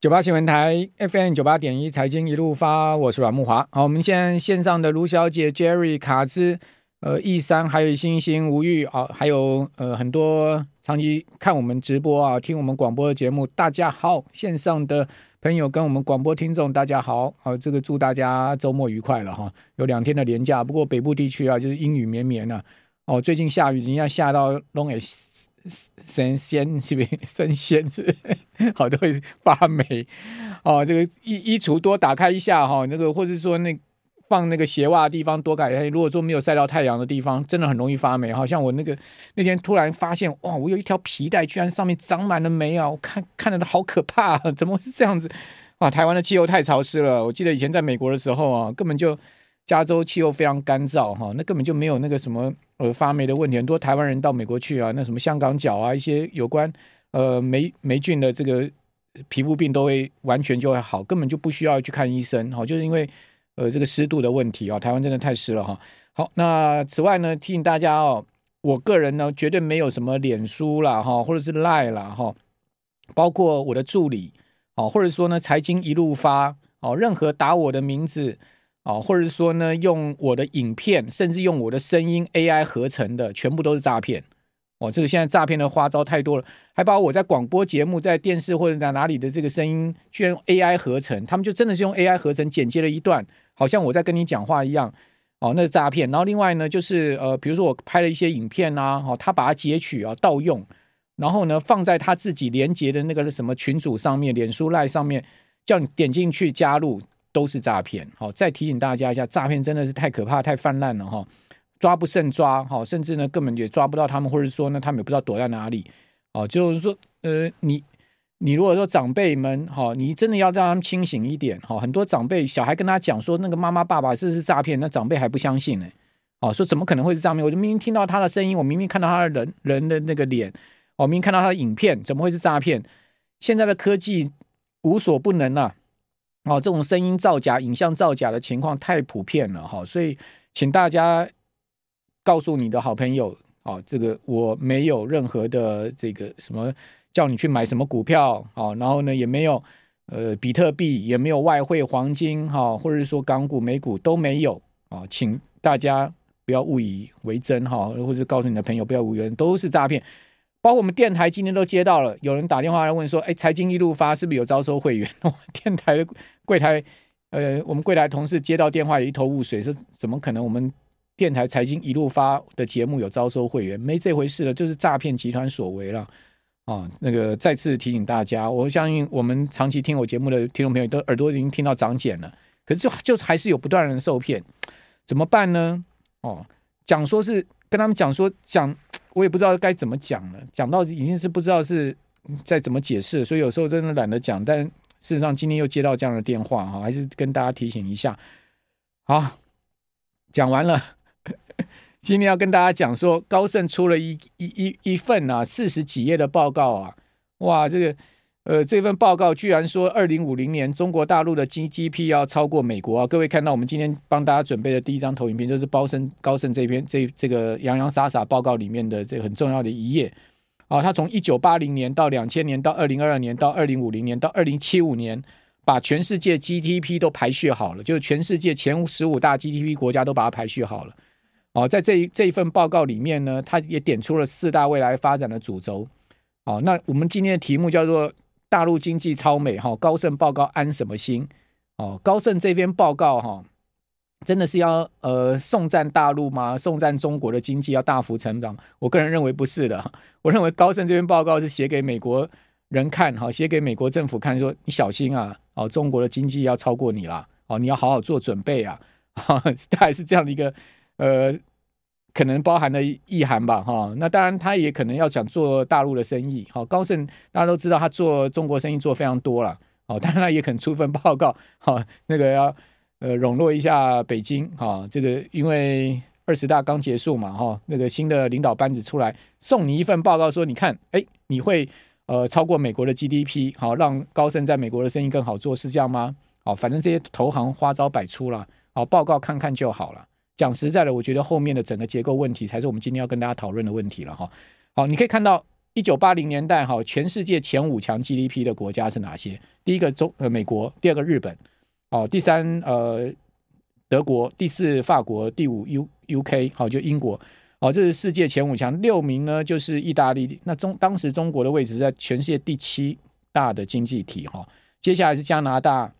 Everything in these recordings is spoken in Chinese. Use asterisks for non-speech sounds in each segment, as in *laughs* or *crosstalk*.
九八新闻台 FM 九八点一财经一路发，我是阮慕华。好，我们现在线上的卢小姐、Jerry、卡兹、呃、易山，还有星星、吴玉啊，还有呃很多长期看我们直播啊、听我们广播的节目，大家好，线上的朋友跟我们广播听众大家好，啊，这个祝大家周末愉快了哈，有两天的连假，不过北部地区啊就是阴雨绵绵了，哦，最近下雨，人家下到龙诶。*laughs* 神仙是不是？神仙是好多会发霉哦。这个衣衣橱多打开一下哈，那个或者说那放那个鞋袜的地方多改开。如果说没有晒到太阳的地方，真的很容易发霉。好像我那个那天突然发现哇，我有一条皮带居然上面长满了霉啊！我看看着都好可怕，怎么会是这样子啊？台湾的气候太潮湿了。我记得以前在美国的时候啊，根本就。加州气候非常干燥，哈，那根本就没有那个什么呃发霉的问题。很多台湾人到美国去啊，那什么香港脚啊，一些有关呃霉霉菌的这个皮肤病都会完全就会好，根本就不需要去看医生，哈，就是因为呃这个湿度的问题啊，台湾真的太湿了哈。好，那此外呢，提醒大家哦，我个人呢绝对没有什么脸书啦，哈，或者是赖啦，哈，包括我的助理，哦，或者说呢财经一路发，哦，任何打我的名字。哦，或者是说呢，用我的影片，甚至用我的声音 AI 合成的，全部都是诈骗。哦，这个现在诈骗的花招太多了，还把我在广播节目、在电视或者在哪里的这个声音，居然用 AI 合成，他们就真的是用 AI 合成剪接了一段，好像我在跟你讲话一样。哦，那是诈骗。然后另外呢，就是呃，比如说我拍了一些影片啊，哦，他把它截取啊盗用，然后呢放在他自己连接的那个什么群组上面、脸书赖上面，叫你点进去加入。都是诈骗，好，再提醒大家一下，诈骗真的是太可怕、太泛滥了哈，抓不胜抓，好，甚至呢根本也抓不到他们，或者说呢他们也不知道躲在哪里，哦，就是说，呃，你你如果说长辈们，哈，你真的要让他们清醒一点，哈，很多长辈小孩跟他讲说那个妈妈爸爸这是诈骗，那长辈还不相信呢，哦，说怎么可能会是诈骗？我就明明听到他的声音，我明明看到他的人人的那个脸，我明明看到他的影片，怎么会是诈骗？现在的科技无所不能啊。哦，这种声音造假、影像造假的情况太普遍了哈，所以请大家告诉你的好朋友，哦，这个我没有任何的这个什么叫你去买什么股票，哦，然后呢也没有呃比特币，也没有外汇、黄金，哈，或者是说港股、美股都没有啊，请大家不要误以为真哈，或者告诉你的朋友不要误以为，都是诈骗。包括我们电台今天都接到了，有人打电话来问说：“哎，财经一路发是不是有招收会员？” *laughs* 电台的柜台，呃，我们柜台同事接到电话也一头雾水，说：“怎么可能？我们电台财经一路发的节目有招收会员？没这回事了，就是诈骗集团所为了。”啊，那个再次提醒大家，我相信我们长期听我节目的听众朋友都耳朵已经听到长茧了，可是就就还是有不断人受骗，怎么办呢？哦，讲说是跟他们讲说讲。我也不知道该怎么讲了，讲到已经是不知道是在怎么解释，所以有时候真的懒得讲。但事实上，今天又接到这样的电话哈，还是跟大家提醒一下。好，讲完了。*laughs* 今天要跟大家讲说，高盛出了一一一一份啊四十几页的报告啊，哇，这个。呃，这份报告居然说，二零五零年中国大陆的 GDP 要超过美国啊！各位看到我们今天帮大家准备的第一张投影片，就是高盛高盛这篇这这个洋洋洒洒报告里面的这很重要的一页啊。他从一九八零年到两千年到二零二二年到二零五零年到二零七五年，把全世界 GDP 都排序好了，就是全世界前十五大 GDP 国家都把它排序好了。哦，在这一这一份报告里面呢，他也点出了四大未来发展的主轴。哦，那我们今天的题目叫做。大陆经济超美哈，高盛报告安什么心？哦，高盛这篇报告哈，真的是要呃送战大陆吗？送战中国的经济要大幅成长？我个人认为不是的。我认为高盛这篇报告是写给美国人看，哈，写给美国政府看，说你小心啊，哦，中国的经济要超过你了，哦，你要好好做准备啊，哈，*laughs* 大概是这样的一个呃。可能包含的意涵吧，哈，那当然他也可能要想做大陆的生意，好，高盛大家都知道他做中国生意做非常多了，哦，当然他也肯出份报告，哈，那个要呃笼络一下北京，哈，这个因为二十大刚结束嘛，哈，那个新的领导班子出来送你一份报告，说你看，哎，你会呃超过美国的 GDP，好，让高盛在美国的生意更好做，是这样吗？好，反正这些投行花招百出了，好，报告看看就好了。讲实在的，我觉得后面的整个结构问题才是我们今天要跟大家讨论的问题了哈。好，你可以看到一九八零年代哈，全世界前五强 GDP 的国家是哪些？第一个中呃美国，第二个日本，哦，第三呃德国，第四法国，第五 U UK 好就英国，哦，这是世界前五强。六名呢就是意大利，那中当时中国的位置在全世界第七大的经济体哈。接下来是加拿大，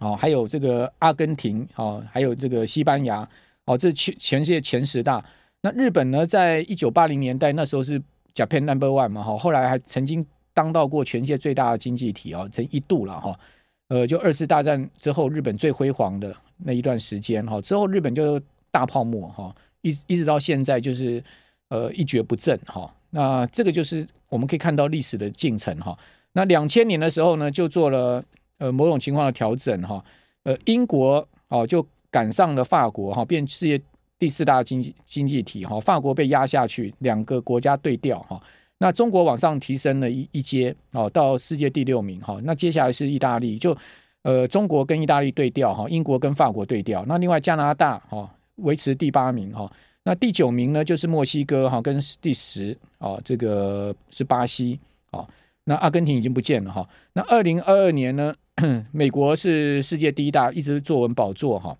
哦，还有这个阿根廷，哦，还有这个西班牙，哦，这全全世界前十大。那日本呢，在一九八零年代那时候是。Japan Number One 嘛，哈，后来还曾经当到过全世界最大的经济体啊，曾一度了哈，呃，就二次大战之后日本最辉煌的那一段时间哈，之后日本就大泡沫哈，一一直到现在就是呃一蹶不振哈，那这个就是我们可以看到历史的进程哈。那两千年的时候呢，就做了呃某种情况的调整哈，呃，英国哦就赶上了法国哈，变世界。第四大经济经济体哈，法国被压下去，两个国家对调哈。那中国往上提升了一一阶哦，到世界第六名哈。那接下来是意大利，就呃中国跟意大利对调哈，英国跟法国对调。那另外加拿大哈维持第八名哈。那第九名呢就是墨西哥哈，跟第十哦这个是巴西哦。那阿根廷已经不见了哈。那二零二二年呢，*clears throat* 美国是世界第一大，一直坐稳宝座哈。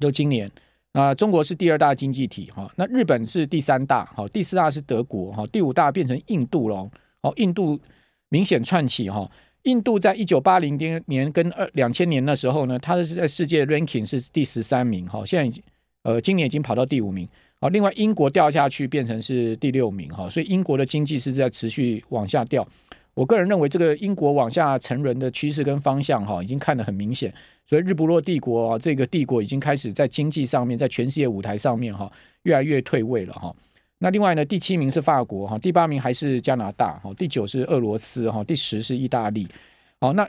就今年。啊，中国是第二大经济体哈，那日本是第三大，好，第四大是德国哈，第五大变成印度了，哦，印度明显窜起哈，印度在一九八零年跟二两千年的时候呢，它是在世界 ranking 是第十三名哈，现在已经呃今年已经跑到第五名，好，另外英国掉下去变成是第六名哈，所以英国的经济是在持续往下掉。我个人认为，这个英国往下沉沦的趋势跟方向，哈，已经看得很明显。所以，日不落帝国啊，这个帝国已经开始在经济上面，在全世界舞台上面，哈，越来越退位了，哈。那另外呢，第七名是法国，哈，第八名还是加拿大，哈，第九是俄罗斯，哈，第十是意大利。好，那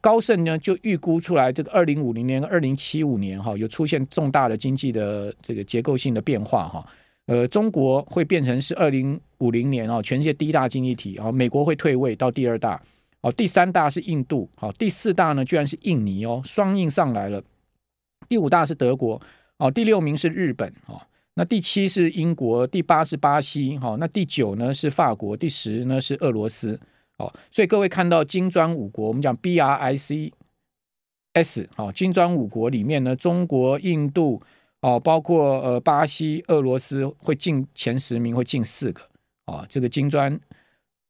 高盛呢就预估出来，这个二零五零年、二零七五年，哈，有出现重大的经济的这个结构性的变化，哈。呃，中国会变成是二零五零年啊，全世界第一大经济体啊，美国会退位到第二大，哦，第三大是印度，好，第四大呢居然是印尼哦，双印上来了，第五大是德国，哦，第六名是日本，哦，那第七是英国，第八是巴西，哈，那第九呢是法国，第十呢是俄罗斯，哦，所以各位看到金砖五国，我们讲 B R I C S，好，金砖五国里面呢，中国、印度。哦，包括呃巴西、俄罗斯会进前十名，会进四个啊。这个金砖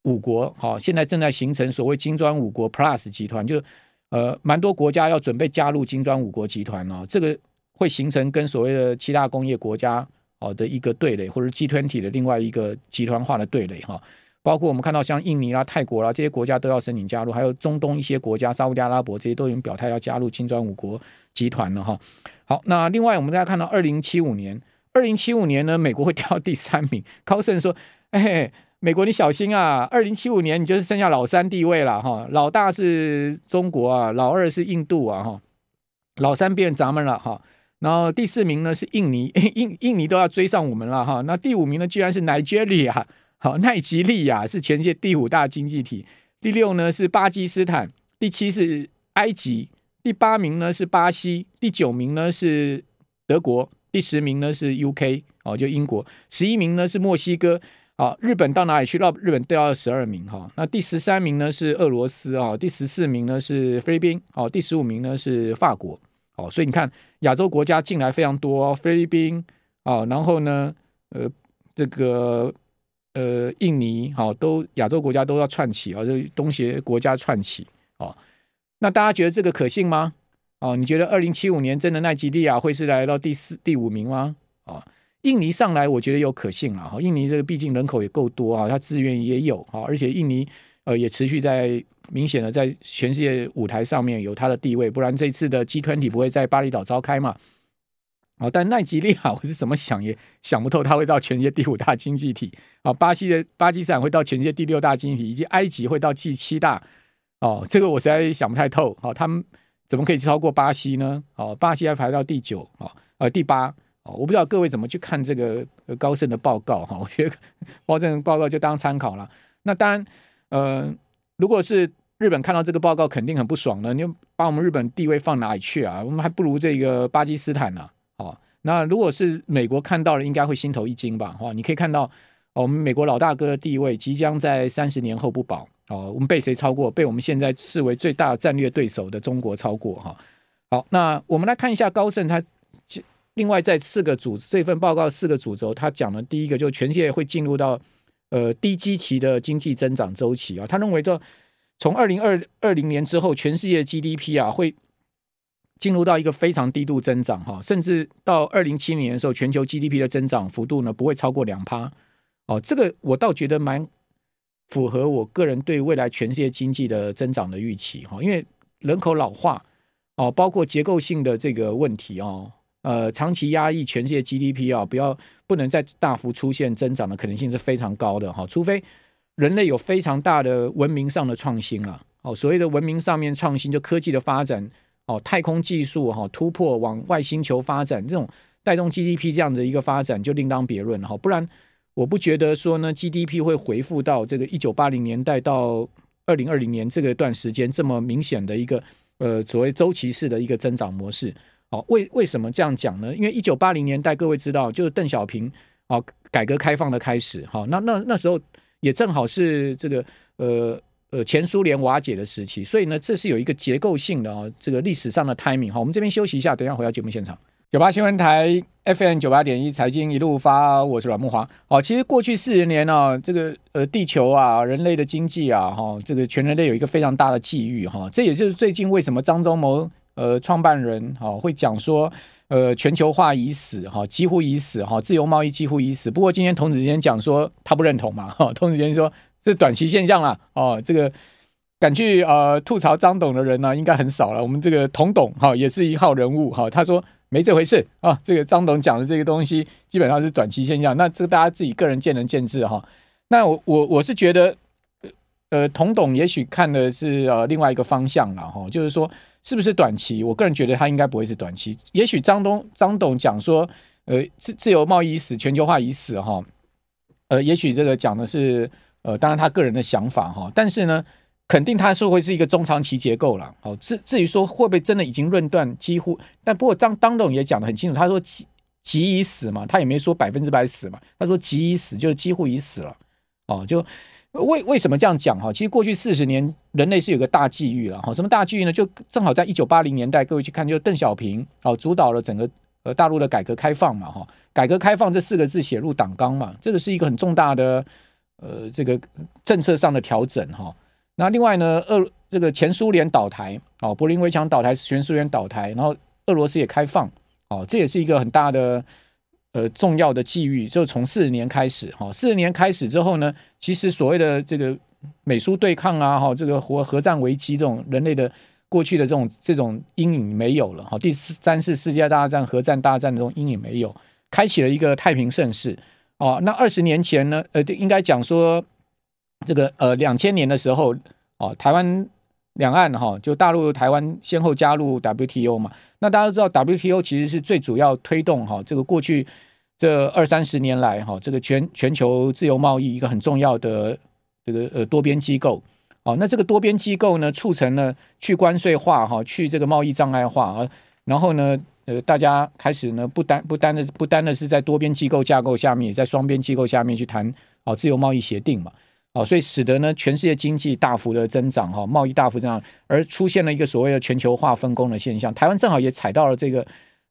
五国，好，现在正在形成所谓金砖五国 Plus 集团，就呃蛮多国家要准备加入金砖五国集团哦。这个会形成跟所谓的七大工业国家哦的一个对垒，或者 G twenty 的另外一个集团化的对垒哈。包括我们看到像印尼啦、泰国啦这些国家都要申请加入，还有中东一些国家，沙乌地阿拉伯这些都已经表态要加入金砖五国集团了哈。好，那另外我们大家看到，二零七五年，二零七五年呢，美国会掉到第三名。高盛说：“哎，美国你小心啊，二零七五年你就是剩下老三地位了哈，老大是中国啊，老二是印度啊哈，老三变咱们了哈，然后第四名呢是印尼，印印尼都要追上我们了哈，那第五名呢居然是 Nigeria，好，奈及利亚是全世界第五大经济体，第六呢是巴基斯坦，第七是埃及。”第八名呢是巴西，第九名呢是德国，第十名呢是 UK 哦，就英国，十一名呢是墨西哥，啊，日本到哪里去？到日本掉到十二名哈。那第十三名呢是俄罗斯啊，第十四名呢是菲律宾，哦，第十五名呢是法国，哦，所以你看亚洲国家进来非常多，菲律宾啊，然后呢，呃，这个呃印尼，好，都亚洲国家都要串起啊，这东协国家串起啊。那大家觉得这个可信吗？哦，你觉得二零七五年真的奈及利亚会是来到第四、第五名吗？哦，印尼上来我觉得有可信啊。哈，印尼这个毕竟人口也够多啊，它资源也有啊，而且印尼呃也持续在明显的在全世界舞台上面有它的地位，不然这次的 G 团体不会在巴厘岛召开嘛。哦，但奈及利亚我是怎么想也想不透，它会到全世界第五大经济体啊。巴西的巴基斯坦会到全世界第六大经济体，以及埃及会到第七大。哦，这个我实在想不太透。好、哦，他们怎么可以超过巴西呢？哦，巴西还排到第九，哦，呃，第八。哦，我不知道各位怎么去看这个高盛的报告哈、我觉得高盛报告就当参考了。那当然，呃，如果是日本看到这个报告，肯定很不爽的。你把我们日本地位放哪里去啊？我们还不如这个巴基斯坦呢、那如果是美国看到了，应该会心头一惊吧？哈、你可以看到。我们美国老大哥的地位即将在三十年后不保。哦，我们被谁超过？被我们现在视为最大战略对手的中国超过哈。好，那我们来看一下高盛，他另外在四个组这份报告四个主轴，他讲的第一个就全世界会进入到呃低基期的经济增长周期啊。他认为说从二零二二零年之后，全世界 GDP 啊会进入到一个非常低度增长哈，甚至到二零七零年的时候，全球 GDP 的增长幅度呢不会超过两趴。哦，这个我倒觉得蛮。符合我个人对未来全世界经济的增长的预期哈，因为人口老化哦，包括结构性的这个问题哦，呃，长期压抑全世界 GDP 啊，不要不能再大幅出现增长的可能性是非常高的哈，除非人类有非常大的文明上的创新了哦，所谓的文明上面创新，就科技的发展哦，太空技术哈突破往外星球发展这种带动 GDP 这样的一个发展就另当别论哈，不然。我不觉得说呢，GDP 会回复到这个一九八零年代到二零二零年这个段时间这么明显的一个呃所谓周期式的一个增长模式。好，为为什么这样讲呢？因为一九八零年代各位知道，就是邓小平啊改革开放的开始。好，那那那时候也正好是这个呃呃前苏联瓦解的时期，所以呢，这是有一个结构性的啊这个历史上的 timing。好，我们这边休息一下，等一下回到节目现场。九八新闻台 FM 九八点一财经一路发，我是阮慕驊。好，其实过去四十年呢、啊，这个呃地球啊，人类的经济啊，哈，这个全人类有一个非常大的际遇哈。这也就是最近为什么张忠谋呃创办人哈会讲说呃全球化已死哈，几乎已死哈，自由贸易几乎已死。不过今天童子贤讲说他不认同嘛哈，童子贤说是短期现象啦哦，这个敢去呃吐槽张董的人呢、应该很少了。我们这个童董哈也是一号人物哈，他说。没这回事啊！这个张董讲的这个东西基本上是短期现象，那这个大家自己个人见仁见智哈。那我我我是觉得，呃，童董也许看的是呃另外一个方向了哈，就是说是不是短期？我个人觉得他应该不会是短期。也许张东张董讲说，呃，自自由贸易已死，全球化已死哈。呃，也许这个讲的是呃，当然他个人的想法哈，但是呢。肯定他是会是一个中长期结构了，好，至至于说会不会真的已经论断几乎，但不过张当董也讲得很清楚，他说即即已死嘛，他也没说百分之百死嘛，他说即已死就是几乎已死了，哦，就为为什么这样讲哈？其实过去四十年人类是有个大际遇了哈，什么大际遇呢？就正好在一九八零年代，各位去看，就邓小平哦主导了整个呃大陆的改革开放嘛哈，改革开放这四个字写入党纲嘛，这个是一个很重大的呃这个政策上的调整哈。那另外呢，俄这个前苏联倒台，哦，柏林围墙倒台，全苏联倒台，然后俄罗斯也开放，哦，这也是一个很大的呃重要的际遇。就从四十年开始，哈，四十年开始之后呢，其实所谓的这个美苏对抗啊，哈，这个核核战危机这种人类的过去的这种这种阴影没有了，哈，第三次世界大战核战大战的这种阴影没有，开启了一个太平盛世。哦，那二十年前呢，呃，应该讲说。这个呃，两千年的时候，哦，台湾两岸哈、哦，就大陆、台湾先后加入 WTO 嘛。那大家都知道，WTO 其实是最主要推动哈、哦，这个过去这二三十年来哈、哦，这个全全球自由贸易一个很重要的这个呃多边机构。哦，那这个多边机构呢，促成了去关税化哈、哦，去这个贸易障碍化啊。然后呢，呃，大家开始呢，不单不单的不单的是在多边机构架构下面，也在双边机构下面去谈哦自由贸易协定嘛。哦，所以使得呢，全世界经济大幅的增长，哈，贸易大幅增长，而出现了一个所谓的全球化分工的现象。台湾正好也踩到了这个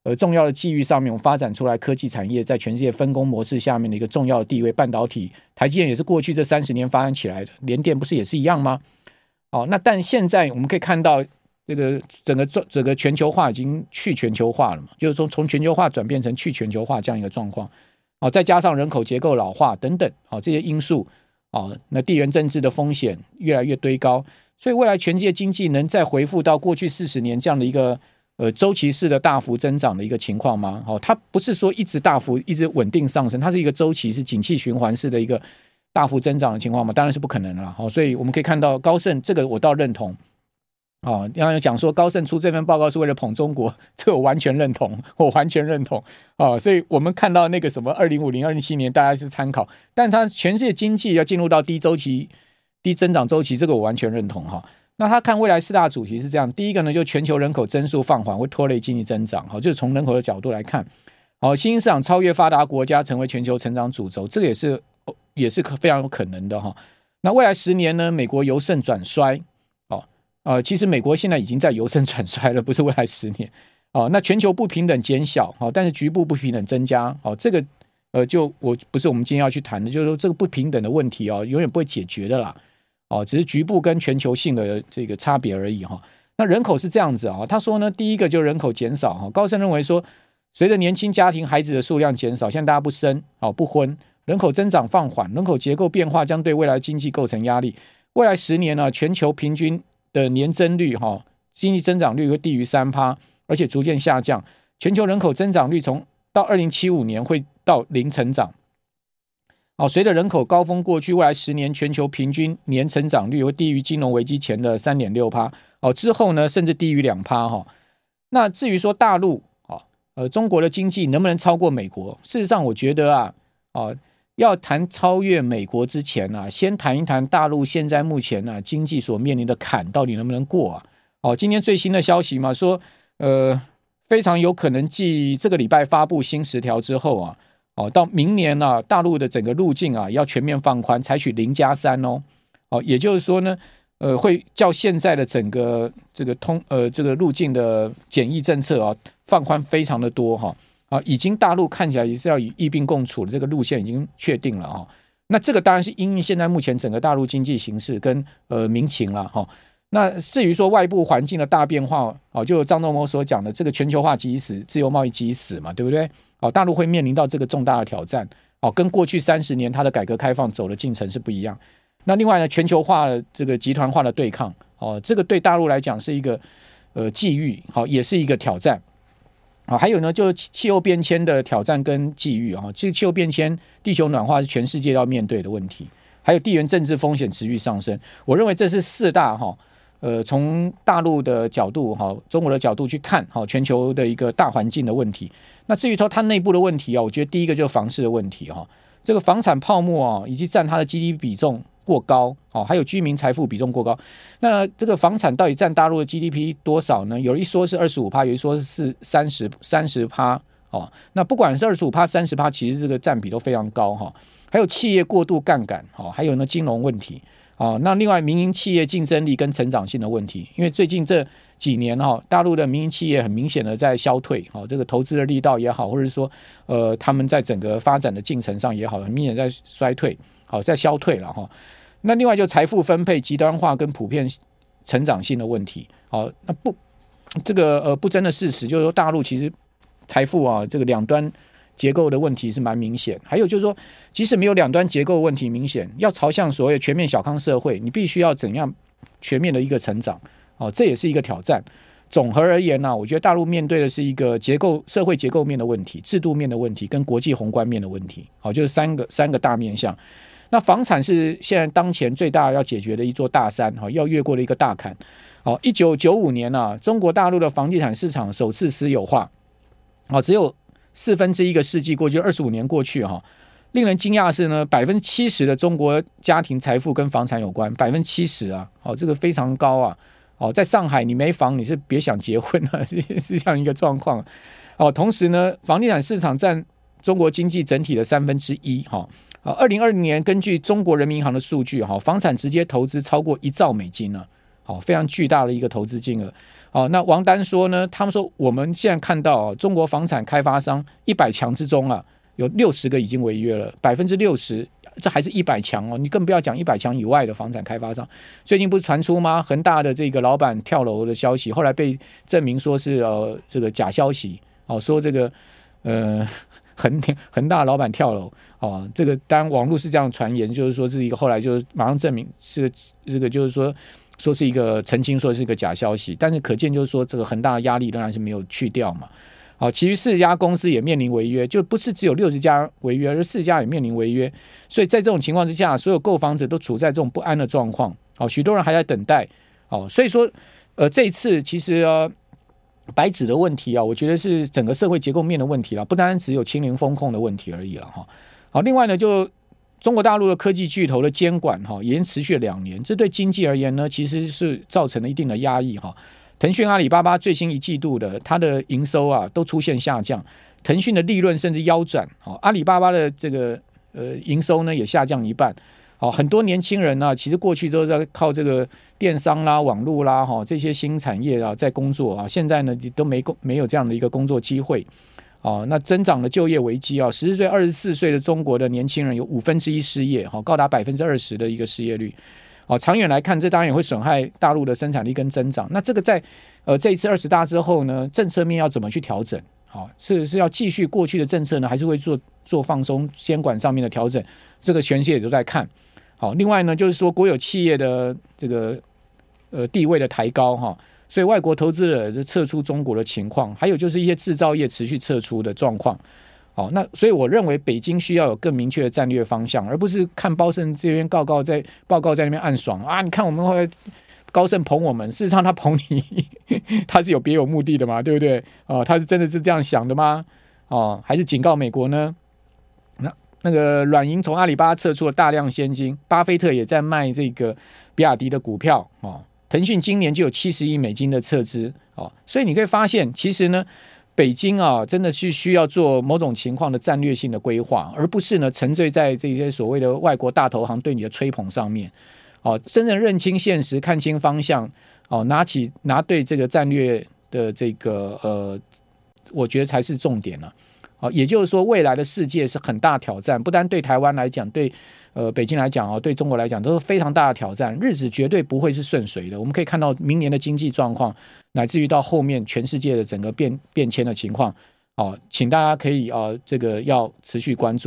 呃重要的机遇上面，我们发展出来科技产业在全世界分工模式下面的一个重要的地位。半导体，台积电也是过去这三十年发展起来的，联电不是也是一样吗？哦，那但现在我们可以看到，这个整个整个全球化已经去全球化了嘛，就是说从全球化转变成去全球化这样一个状况。哦，再加上人口结构老化等等，哦，这些因素。哦，那地缘政治的风险越来越堆高，所以未来全世界经济能再回复到过去四十年这样的一个呃周期式的大幅增长的一个情况吗？哦，它不是说一直大幅、一直稳定上升，它是一个周期，是景气循环式的一个大幅增长的情况嘛？当然是不可能了。好，所以我们可以看到高盛这个，我倒认同。哦，要讲说高盛出这份报告是为了捧中国，这我完全认同，我完全认同。哦，所以我们看到那个什么二零五零、二零七年，大家是参考，但它全世界经济要进入到低周期、低增长周期，这个我完全认同哈。那他看未来四大主题是这样，第一个呢，就全球人口增速放缓会拖累经济增长，好，就是从人口的角度来看，好，新兴市场超越发达国家成为全球成长主轴，这个也是也是非常有可能的哈。那未来十年呢，美国由盛转衰，呃，其实美国现在已经在由盛转衰了，不是未来十年哦。那全球不平等减小，哦，但是局部不平等增加，哦，这个呃，就我不是我们今天要去谈的，就是说这个不平等的问题哦，永远不会解决的啦，哦，只是局部跟全球性的这个差别而已哈。那人口是这样子啊，他说呢，第一个就是人口减少哈，高盛认为说，随着年轻家庭孩子的数量减少，现在大家不生哦，不婚。人口增长放缓，人口结构变化将对未来经济构成压力。未来十年呢，全球平均的年增率哈，经济增长率会低于三趴，而且逐渐下降。全球人口增长率从到二零七五年会到零成长。哦，随着人口高峰过去，未来十年全球平均年成长率会低于金融危机前的三点六趴。哦，之后呢，甚至低于两趴哈。那至于说大陆，哦，呃，中国的经济能不能超过美国？事实上，我觉得啊，哦。要谈超越美国之前啊，先谈一谈大陆现在目前啊经济所面临的坎到底能不能过啊？哦，今天最新的消息嘛，说呃非常有可能继这个礼拜发布新十条之后啊，哦到明年呢，啊，大陆的整个路径啊要全面放宽，采取零加三哦，哦也就是说呢，呃会较现在的整个这个通呃这个路径的检疫政策啊放宽非常的多哈。啊，已经大陆看起来也是要与疫病共处的这个路线已经确定了啊。那这个当然是因为现在目前整个大陆经济形势跟呃民情了哈。那至于说外部环境的大变化哦，就张忠谋所讲的这个全球化即死，自由贸易即死嘛，对不对？哦，大陆会面临到这个重大的挑战哦，跟过去三十年它的改革开放走的进程是不一样。那另外呢，全球化这个集团化的对抗哦，这个对大陆来讲是一个呃机遇，好，也是一个挑战。啊，还有呢，就是气候变迁的挑战跟机遇啊。这个气候变迁、地球暖化是全世界要面对的问题，还有地缘政治风险持续上升。我认为这是四大哈，呃，从大陆的角度哈，中国的角度去看哈，全球的一个大环境的问题。那至于说它内部的问题啊，我觉得第一个就是房市的问题哈，这个房产泡沫啊，以及占它的 GDP 比重。过高哦，还有居民财富比重过高，那这个房产到底占大陆的 GDP 多少呢？有一说是二十五趴，有一说是三十三十趴哦。那不管是二十五趴、三十趴，其实这个占比都非常高哈。还有企业过度杠杆哈，还有呢金融问题啊。那另外民营企业竞争力跟成长性的问题，因为最近这几年哈，大陆的民营企业很明显的在消退哦，这个投资的力道也好，或者说呃他们在整个发展的进程上也好，很明显在衰退，好在消退了哈。那另外就财富分配极端化跟普遍成长性的问题，好，那不这个呃不争的事实就是说，大陆其实财富啊这个两端结构的问题是蛮明显。还有就是说，即使没有两端结构问题明显，要朝向所谓全面小康社会，你必须要怎样全面的一个成长，哦，这也是一个挑战。总和而言呢，我觉得大陆面对的是一个结构社会结构面的问题、制度面的问题跟国际宏观面的问题，好，就是三个三个大面向。那房产是现在当前最大要解决的一座大山，哈，要越过的一个大坎。好，一九九五年啊，中国大陆的房地产市场首次私有化，啊，只有四分之一个世纪过去，二十五年过去哈，令人惊讶的是呢，百分之七十的中国家庭财富跟房产有关，百分之七十啊，哦，这个非常高啊，哦，在上海你没房你是别想结婚了，*laughs* 是这样一个状况。哦，同时呢，房地产市场占中国经济整体的三分之一，哈。啊，二零二零年根据中国人民银行的数据，哈，房产直接投资超过一兆美金了，好，非常巨大的一个投资金额。好，那王丹说呢，他们说我们现在看到中国房产开发商一百强之中啊，有六十个已经违约了，百分之六十，这还是一百强哦，你更不要讲一百强以外的房产开发商。最近不是传出吗？恒大的这个老板跳楼的消息，后来被证明说是呃这个假消息，哦，说这个呃。恒天恒大老板跳楼哦，这个当然网络是这样传言，就是说是一个后来就是马上证明是这个就是说说是一个澄清，说是一个假消息，但是可见就是说这个恒大的压力仍然是没有去掉嘛。好，其余四家公司也面临违约，就不是只有六十家违约，而四家也面临违约。所以在这种情况之下，所有购房者都处在这种不安的状况。好，许多人还在等待。好，所以说呃这一次其实呃。白纸的问题啊，我觉得是整个社会结构面的问题了，不单单只有清零风控的问题而已了哈。好，另外呢，就中国大陆的科技巨头的监管哈，已经持续两年，这对经济而言呢，其实是造成了一定的压抑哈。腾讯、阿里巴巴最新一季度的它的营收啊，都出现下降，腾讯的利润甚至腰斩，阿里巴巴的这个呃营收呢也下降一半。好，很多年轻人呢，其实过去都在靠这个电商啦、网络啦，哈这些新产业啊在工作啊，现在呢都没工没有这样的一个工作机会。哦，那增长的就业危机啊，十四岁、二十四岁的中国的年轻人有五分之一失业，哈，高达百分之二十的一个失业率。哦，长远来看，这当然也会损害大陆的生产力跟增长。那这个在呃这一次二十大之后呢，政策面要怎么去调整？好，是是要继续过去的政策呢，还是会做做放松监管上面的调整？这个全世界也都在看。好，另外呢，就是说国有企业的这个呃地位的抬高哈，所以外国投资者的撤出中国的情况，还有就是一些制造业持续撤出的状况。好，那所以我认为北京需要有更明确的战略方向，而不是看高盛这边报告在报告在那边暗爽啊！你看我们会高盛捧我们，事实上他捧你，*laughs* 他是有别有目的的嘛，对不对？哦，他是真的是这样想的吗？哦，还是警告美国呢？那个软银从阿里巴巴撤出了大量现金，巴菲特也在卖这个比亚迪的股票哦。腾讯今年就有七十亿美金的撤资哦，所以你可以发现，其实呢，北京啊，真的是需要做某种情况的战略性的规划，而不是呢沉醉在这些所谓的外国大投行对你的吹捧上面。哦，真正认清现实，看清方向，哦，拿起拿对这个战略的这个呃，我觉得才是重点了。啊，也就是说，未来的世界是很大挑战，不单对台湾来讲，对呃北京来讲啊，对中国来讲都是非常大的挑战，日子绝对不会是顺遂的。我们可以看到明年的经济状况，乃至于到后面全世界的整个变变迁的情况，哦，请大家可以啊，这个要持续关注。